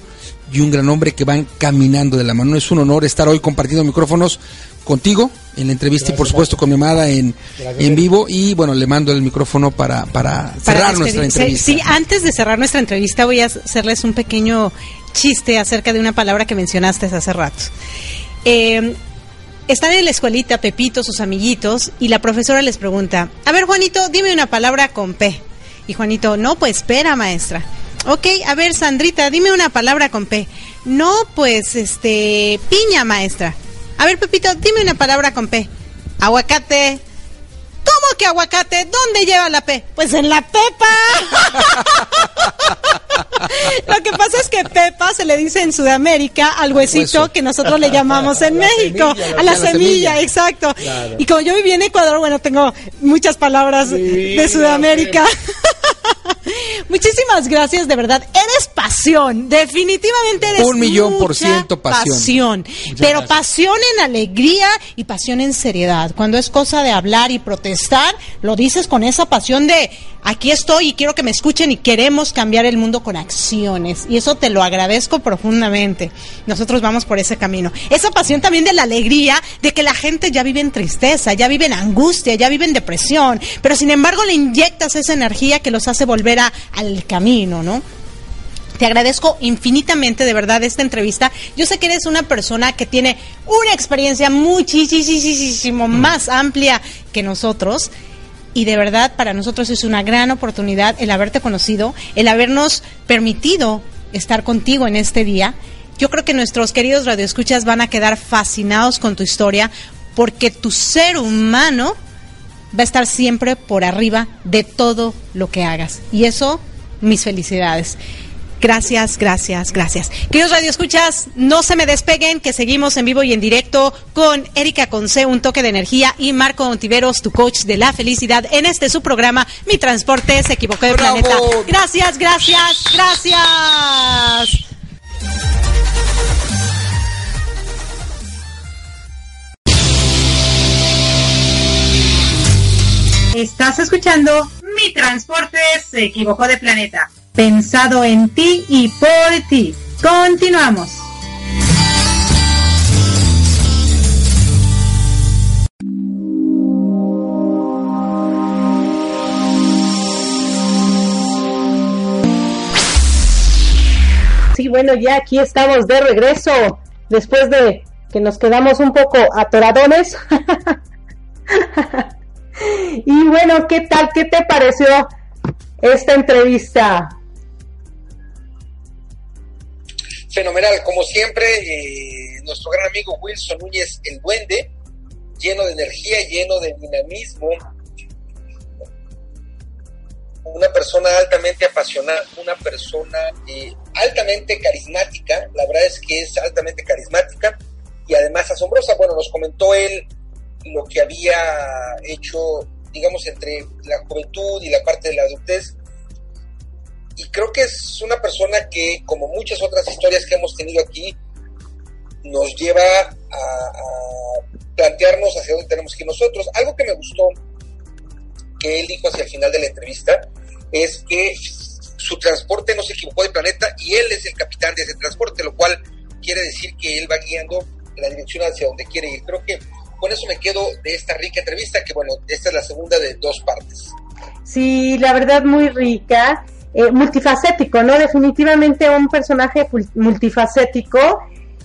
y un gran hombre que van caminando de la mano. Es un honor estar hoy compartiendo micrófonos contigo en la entrevista y por supuesto con mi amada en, en vivo y bueno, le mando el micrófono para, para cerrar nuestra entrevista. Sí, antes de cerrar nuestra entrevista voy a hacerles un pequeño chiste acerca de una palabra que mencionaste hace rato. Eh, están en la escuelita Pepito, sus amiguitos, y la profesora les pregunta, a ver Juanito, dime una palabra con P. Y Juanito, no, pues espera, maestra. Ok, a ver Sandrita, dime una palabra con P. No, pues este, piña, maestra. A ver Pepito, dime una palabra con P. Aguacate. ¿Cómo que aguacate? ¿Dónde lleva la P? Pues en la pepa. [laughs] Lo que pasa es que pepa se le dice en Sudamérica al huesito que nosotros le llamamos [laughs] en México, a la, semilla, exacto. Y como yo viví en Ecuador, bueno, tengo muchas palabras de Sudamérica. [laughs] Muchísimas gracias, de verdad. Pasión, definitivamente eres un millón por ciento pasión. pero pasión en alegría y pasión en seriedad. Cuando es cosa de hablar y protestar, lo dices con esa pasión de aquí estoy y quiero que me escuchen y queremos cambiar el mundo con acciones. Y eso te lo agradezco profundamente. Nosotros vamos por ese camino. Esa pasión también de la alegría de que la gente ya vive en tristeza, ya vive en angustia, ya vive en depresión, pero sin embargo le inyectas esa energía que los hace volver a, al camino, ¿no? Te agradezco infinitamente de verdad esta entrevista. Yo sé que eres una persona que tiene una experiencia muchísimo más amplia que nosotros y de verdad para nosotros es una gran oportunidad el haberte conocido, el habernos permitido estar contigo en este día. Yo creo que nuestros queridos radioescuchas van a quedar fascinados con tu historia porque tu ser humano va a estar siempre por arriba de todo lo que hagas. Y eso, mis felicidades. Gracias, gracias, gracias. Queridos radioescuchas, no se me despeguen, que seguimos en vivo y en directo con Erika Conce, un toque de energía, y Marco Ontiveros, tu coach de la felicidad, en este su programa, Mi Transporte se equivocó de planeta. Gracias, gracias, gracias. Estás escuchando Mi Transporte se equivocó de planeta. Pensado en ti y por ti. Continuamos. Sí, bueno, ya aquí estamos de regreso después de que nos quedamos un poco atoradones. [laughs] y bueno, ¿qué tal? ¿Qué te pareció esta entrevista? Fenomenal, como siempre, eh, nuestro gran amigo Wilson Núñez, el duende, lleno de energía, lleno de dinamismo, una persona altamente apasionada, una persona eh, altamente carismática, la verdad es que es altamente carismática y además asombrosa. Bueno, nos comentó él lo que había hecho, digamos, entre la juventud y la parte de la adultez. Y creo que es una persona que, como muchas otras historias que hemos tenido aquí, nos lleva a, plantearnos hacia dónde tenemos que ir nosotros. Algo que me gustó que él dijo hacia el final de la entrevista es que su transporte no se equivocó de planeta y él es el capitán de ese transporte, lo cual quiere decir que él va guiando la dirección hacia donde quiere ir. Creo que con eso me quedo de esta rica entrevista, que bueno, esta es la segunda de dos partes. Sí, la verdad muy rica, eh, multifacético, ¿no? Definitivamente un personaje multifacético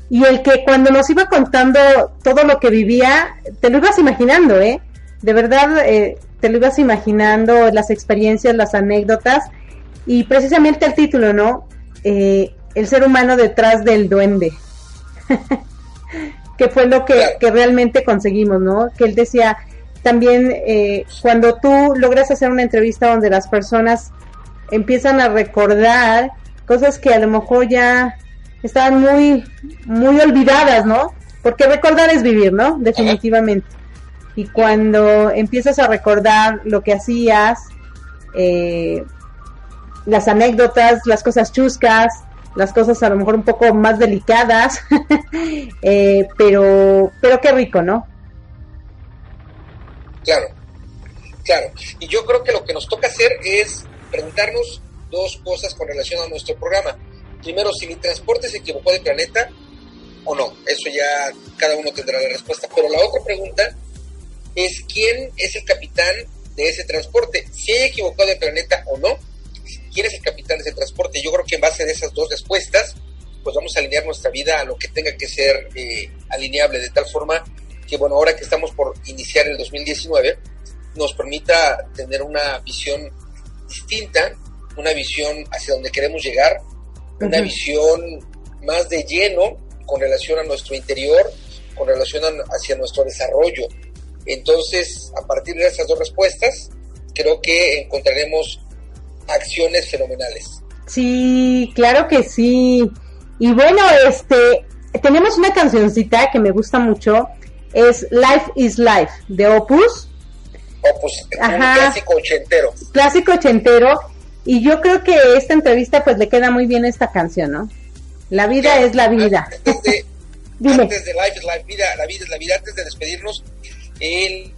y el que cuando nos iba contando todo lo que vivía, te lo ibas imaginando, ¿eh? De verdad, eh, te lo ibas imaginando, las experiencias, las anécdotas y precisamente el título, ¿no? Eh, el ser humano detrás del duende. [laughs] que fue lo que, realmente conseguimos, ¿no? Que él decía también eh, cuando tú logras hacer una entrevista donde las personas empiezan a recordar cosas que a lo mejor ya estaban muy, muy olvidadas, ¿no? Porque recordar es vivir, ¿no? Definitivamente. Y cuando empiezas a recordar lo que hacías, eh, las anécdotas, las cosas chuscas, las cosas a lo mejor un poco más delicadas, [laughs] eh, pero, pero qué rico, ¿no? Claro, claro. Y yo creo que lo que nos toca hacer es preguntarnos dos cosas con relación a nuestro programa. Primero, si mi transporte se equivocó de planeta o no. Eso ya cada uno tendrá la respuesta. Pero la otra pregunta es quién es el capitán de ese transporte. Si hay equivocado de planeta o no quién es el capitán de ese transporte. Yo creo que en base a esas dos respuestas, pues vamos a alinear nuestra vida a lo que tenga que ser eh, alineable, de tal forma que bueno, ahora que estamos por iniciar el 2019, nos permita tener una visión distinta, una visión hacia donde queremos llegar, una visión más de lleno con relación a nuestro interior, con relación hacia nuestro desarrollo. Entonces, a partir de esas dos respuestas, creo que encontraremos acciones fenomenales. Sí, claro que sí. Y bueno, este, tenemos una cancioncita que me gusta mucho, es Life is Life de Opus. Un clásico ochentero. Clásico ochentero. Y yo creo que esta entrevista pues le queda muy bien esta canción, ¿no? La vida es la vida. Antes de, antes [laughs] de Life is Life, vida, la vida es la vida, antes de despedirnos, el,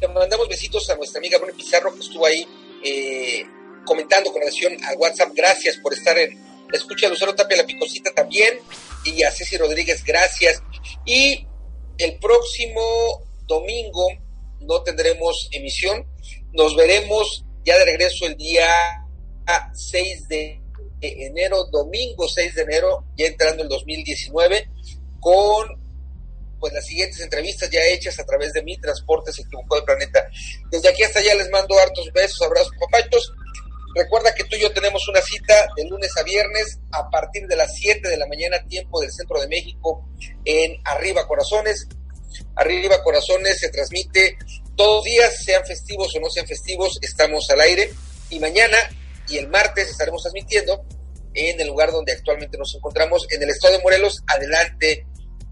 le mandamos besitos a nuestra amiga Bruni Pizarro que estuvo ahí eh, comentando con relación al WhatsApp. Gracias por estar en la escucha. Lucero Tapia La Picosita también. Y a Ceci Rodríguez, gracias. Y el próximo domingo no tendremos emisión. Nos veremos ya de regreso el día 6 de enero, domingo 6 de enero, ya entrando el 2019, con pues las siguientes entrevistas ya hechas a través de mi transporte se equivocó de planeta. Desde aquí hasta allá les mando hartos besos, abrazos, papachos. Recuerda que tú y yo tenemos una cita de lunes a viernes a partir de las 7 de la mañana, tiempo del centro de México, en Arriba Corazones. Arriba Corazones se transmite todos los días, sean festivos o no sean festivos, estamos al aire. Y mañana y el martes estaremos transmitiendo en el lugar donde actualmente nos encontramos, en el estado de Morelos, adelante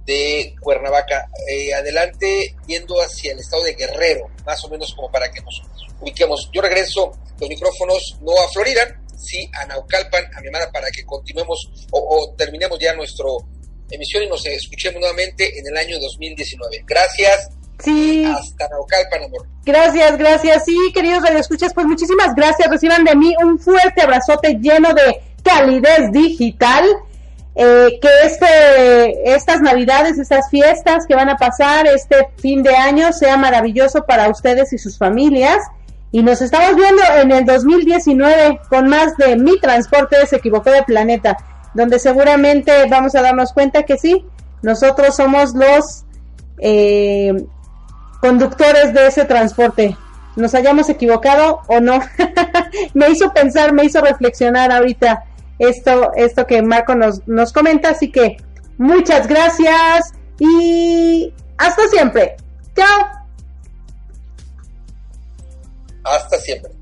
de Cuernavaca, eh, adelante yendo hacia el estado de Guerrero, más o menos como para que nos ubiquemos. Yo regreso los micrófonos no a Florida, sí a Naucalpan, a mi amada, para que continuemos o, terminemos ya nuestra emisión y nos escuchemos nuevamente en el año 2019. Gracias. Sí. Hasta Naucalpan, amor. Gracias, radioescuchas Sí, queridos radioescuchas, pues muchísimas gracias. Reciban de mí un fuerte abrazote lleno de calidez digital eh, que este, estas navidades, estas fiestas que van a pasar este fin de año sea maravilloso para ustedes y sus familias. Y nos estamos viendo en el 2019 con más de Mi Transporte se equivocó de planeta, donde seguramente vamos a darnos cuenta que sí, nosotros somos los eh, conductores de ese transporte. Nos hayamos equivocado o no. [laughs] me hizo pensar, me hizo reflexionar ahorita esto, esto que Marco nos, nos comenta. Así que muchas gracias y hasta siempre. Chao. Hasta siempre.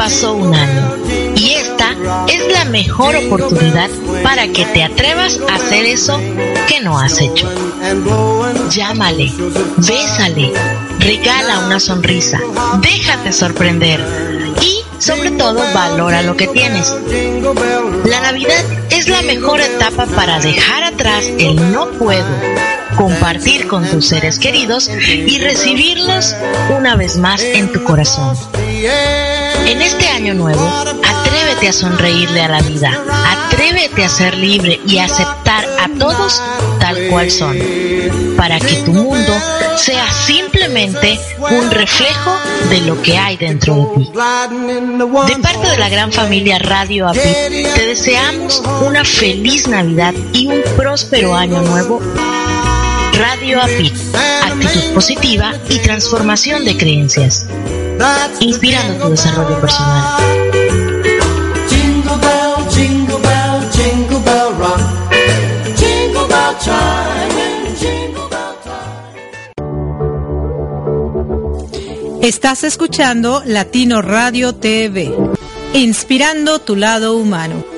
Pasó un año y esta es la mejor oportunidad para que te atrevas a hacer eso que no has hecho. Llámale, bésale, regala una sonrisa, déjate sorprender y sobre todo valora lo que tienes. La Navidad es la mejor etapa para dejar atrás el no puedo, compartir con tus seres queridos y recibirlos una vez más en tu corazón. En este año nuevo, atrévete a sonreírle a la vida, atrévete a ser libre y aceptar a todos tal cual son, para que tu mundo sea simplemente un reflejo de lo que hay dentro de ti. De parte de la gran familia Radio API, te deseamos una feliz Navidad y un próspero año nuevo. Radio API, actitud positiva y transformación de creencias inspirando tu desarrollo personal. Estás escuchando Latino Radio TV, inspirando tu lado humano.